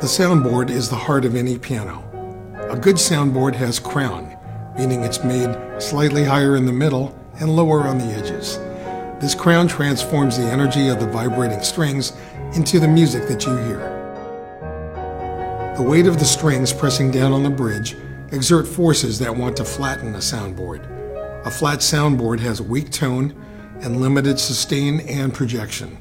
The soundboard is the heart of any piano. A good soundboard has crown, meaning it's made slightly higher in the middle and lower on the edges. This crown transforms the energy of the vibrating strings into the music that you hear. The weight of the strings pressing down on the bridge exert forces that want to flatten a soundboard. A flat soundboard has weak tone and limited sustain and projection.